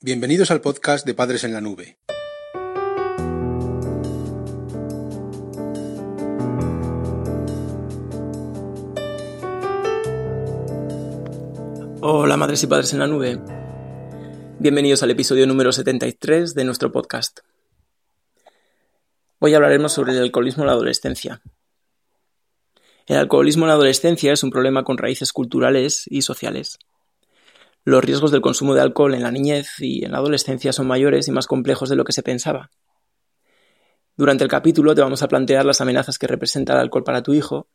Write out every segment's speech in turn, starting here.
Bienvenidos al podcast de Padres en la Nube. Hola madres y padres en la nube. Bienvenidos al episodio número 73 de nuestro podcast. Hoy hablaremos sobre el alcoholismo en la adolescencia. El alcoholismo en la adolescencia es un problema con raíces culturales y sociales. Los riesgos del consumo de alcohol en la niñez y en la adolescencia son mayores y más complejos de lo que se pensaba. Durante el capítulo te vamos a plantear las amenazas que representa el alcohol para tu hijo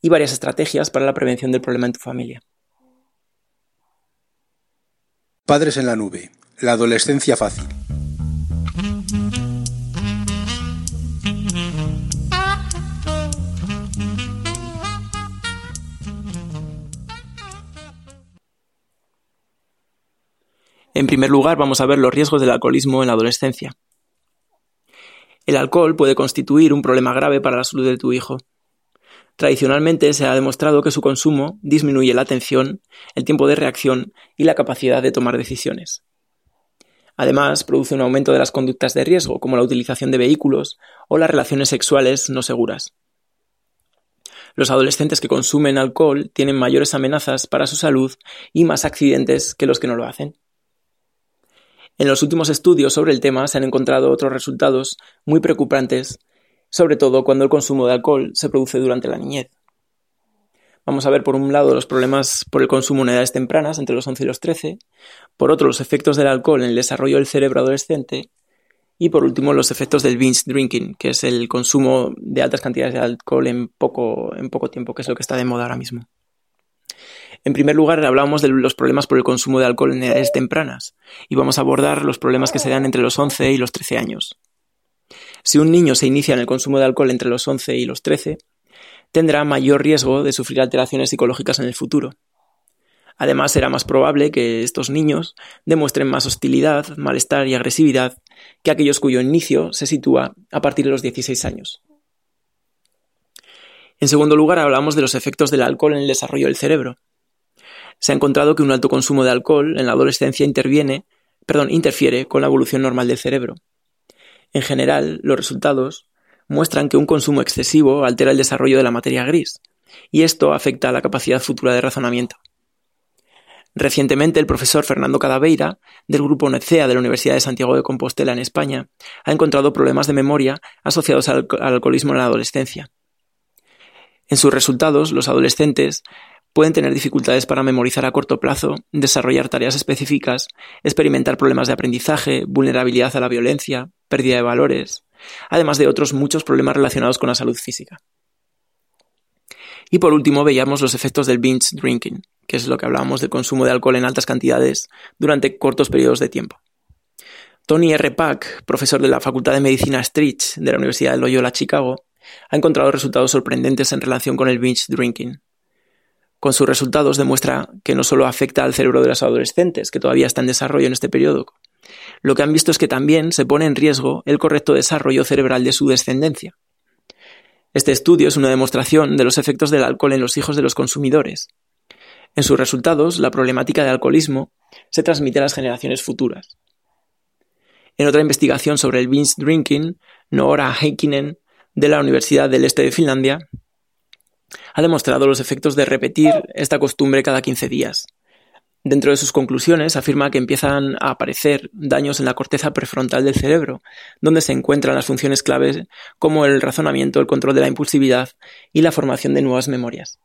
y varias estrategias para la prevención del problema en tu familia. Padres en la nube. La adolescencia fácil. En primer lugar, vamos a ver los riesgos del alcoholismo en la adolescencia. El alcohol puede constituir un problema grave para la salud de tu hijo. Tradicionalmente se ha demostrado que su consumo disminuye la atención, el tiempo de reacción y la capacidad de tomar decisiones. Además, produce un aumento de las conductas de riesgo, como la utilización de vehículos o las relaciones sexuales no seguras. Los adolescentes que consumen alcohol tienen mayores amenazas para su salud y más accidentes que los que no lo hacen. En los últimos estudios sobre el tema se han encontrado otros resultados muy preocupantes, sobre todo cuando el consumo de alcohol se produce durante la niñez. Vamos a ver por un lado los problemas por el consumo en edades tempranas, entre los 11 y los 13, por otro los efectos del alcohol en el desarrollo del cerebro adolescente y por último los efectos del binge drinking, que es el consumo de altas cantidades de alcohol en poco, en poco tiempo, que es lo que está de moda ahora mismo. En primer lugar, hablamos de los problemas por el consumo de alcohol en edades tempranas y vamos a abordar los problemas que se dan entre los 11 y los 13 años. Si un niño se inicia en el consumo de alcohol entre los 11 y los 13, tendrá mayor riesgo de sufrir alteraciones psicológicas en el futuro. Además, será más probable que estos niños demuestren más hostilidad, malestar y agresividad que aquellos cuyo inicio se sitúa a partir de los 16 años. En segundo lugar, hablamos de los efectos del alcohol en el desarrollo del cerebro se ha encontrado que un alto consumo de alcohol en la adolescencia interviene, perdón, interfiere con la evolución normal del cerebro. En general, los resultados muestran que un consumo excesivo altera el desarrollo de la materia gris, y esto afecta a la capacidad futura de razonamiento. Recientemente, el profesor Fernando Cadaveira, del grupo NECEA de la Universidad de Santiago de Compostela en España, ha encontrado problemas de memoria asociados al, al alcoholismo en la adolescencia. En sus resultados, los adolescentes Pueden tener dificultades para memorizar a corto plazo, desarrollar tareas específicas, experimentar problemas de aprendizaje, vulnerabilidad a la violencia, pérdida de valores, además de otros muchos problemas relacionados con la salud física. Y por último veíamos los efectos del binge drinking, que es lo que hablábamos del consumo de alcohol en altas cantidades durante cortos periodos de tiempo. Tony R. Pack, profesor de la Facultad de Medicina Stritch de la Universidad de Loyola Chicago, ha encontrado resultados sorprendentes en relación con el binge drinking. Con sus resultados demuestra que no solo afecta al cerebro de los adolescentes, que todavía está en desarrollo en este periodo, lo que han visto es que también se pone en riesgo el correcto desarrollo cerebral de su descendencia. Este estudio es una demostración de los efectos del alcohol en los hijos de los consumidores. En sus resultados, la problemática del alcoholismo se transmite a las generaciones futuras. En otra investigación sobre el binge drinking, Noora Heikkinen, de la Universidad del Este de Finlandia, ha demostrado los efectos de repetir esta costumbre cada 15 días. Dentro de sus conclusiones afirma que empiezan a aparecer daños en la corteza prefrontal del cerebro, donde se encuentran las funciones claves como el razonamiento, el control de la impulsividad y la formación de nuevas memorias.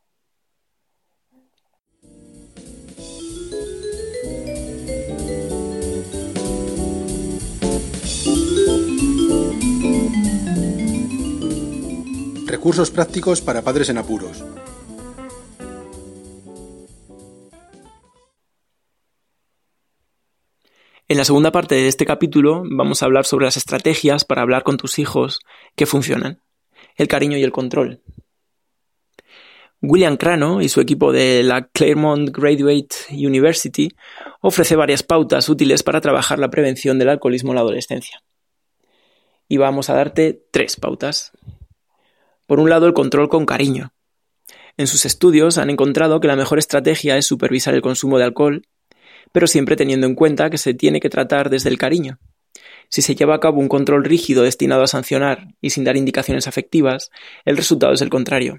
Recursos prácticos para padres en apuros. En la segunda parte de este capítulo vamos a hablar sobre las estrategias para hablar con tus hijos que funcionan, el cariño y el control. William Crano y su equipo de la Claremont Graduate University ofrece varias pautas útiles para trabajar la prevención del alcoholismo en la adolescencia. Y vamos a darte tres pautas. Por un lado, el control con cariño. En sus estudios han encontrado que la mejor estrategia es supervisar el consumo de alcohol, pero siempre teniendo en cuenta que se tiene que tratar desde el cariño. Si se lleva a cabo un control rígido destinado a sancionar y sin dar indicaciones afectivas, el resultado es el contrario.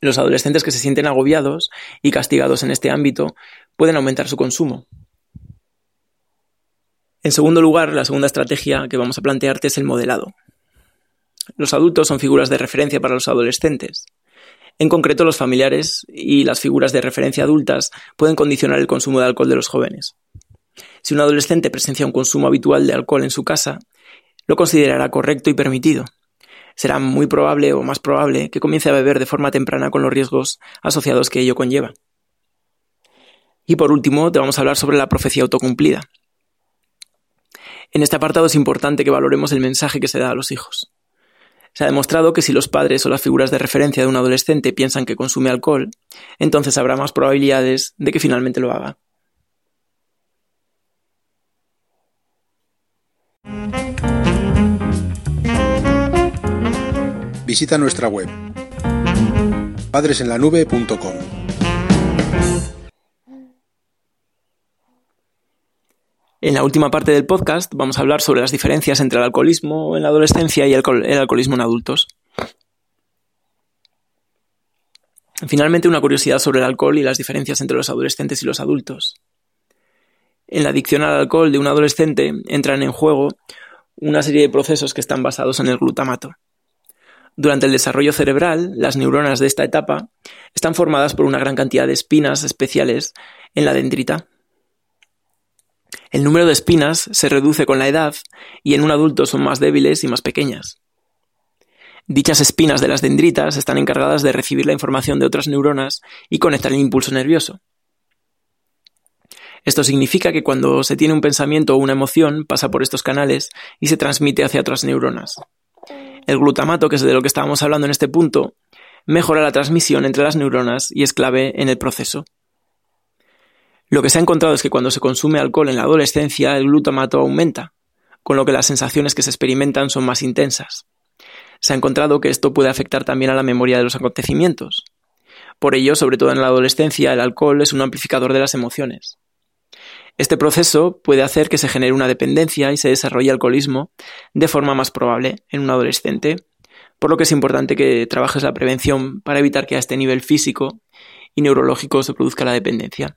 Los adolescentes que se sienten agobiados y castigados en este ámbito pueden aumentar su consumo. En segundo lugar, la segunda estrategia que vamos a plantearte es el modelado. Los adultos son figuras de referencia para los adolescentes. En concreto, los familiares y las figuras de referencia adultas pueden condicionar el consumo de alcohol de los jóvenes. Si un adolescente presencia un consumo habitual de alcohol en su casa, lo considerará correcto y permitido. Será muy probable o más probable que comience a beber de forma temprana con los riesgos asociados que ello conlleva. Y por último, te vamos a hablar sobre la profecía autocumplida. En este apartado es importante que valoremos el mensaje que se da a los hijos. Se ha demostrado que si los padres o las figuras de referencia de un adolescente piensan que consume alcohol, entonces habrá más probabilidades de que finalmente lo haga. Visita nuestra web padresenlanube.com. En la última parte del podcast vamos a hablar sobre las diferencias entre el alcoholismo en la adolescencia y el, alcoholismo en adultos. Finalmente, una curiosidad sobre el alcohol y las diferencias entre los adolescentes y los adultos. En la adicción al alcohol de un adolescente entran en juego una serie de procesos que están basados en el glutamato. Durante el desarrollo cerebral, las neuronas de esta etapa están formadas por una gran cantidad de espinas especiales en la dendrita, el número de espinas se reduce con la edad y en un adulto son más débiles y más pequeñas. Dichas espinas de las dendritas están encargadas de recibir la información de otras neuronas y conectar el impulso nervioso. Esto significa que cuando se tiene un pensamiento o una emoción pasa por estos canales y se transmite hacia otras neuronas. El glutamato, que es de lo que estábamos hablando en este punto, mejora la transmisión entre las neuronas y es clave en el proceso. Lo que se ha encontrado es que cuando se consume alcohol en la adolescencia, el glutamato aumenta, con lo que las sensaciones que se experimentan son más intensas. Se ha encontrado que esto puede afectar también a la memoria de los acontecimientos. Por ello, sobre todo en la adolescencia, el alcohol es un amplificador de las emociones. Este proceso puede hacer que se genere una dependencia y se desarrolle alcoholismo de forma más probable en un adolescente, por lo que es importante que trabajes la prevención para evitar que a este nivel físico y neurológico se produzca la dependencia.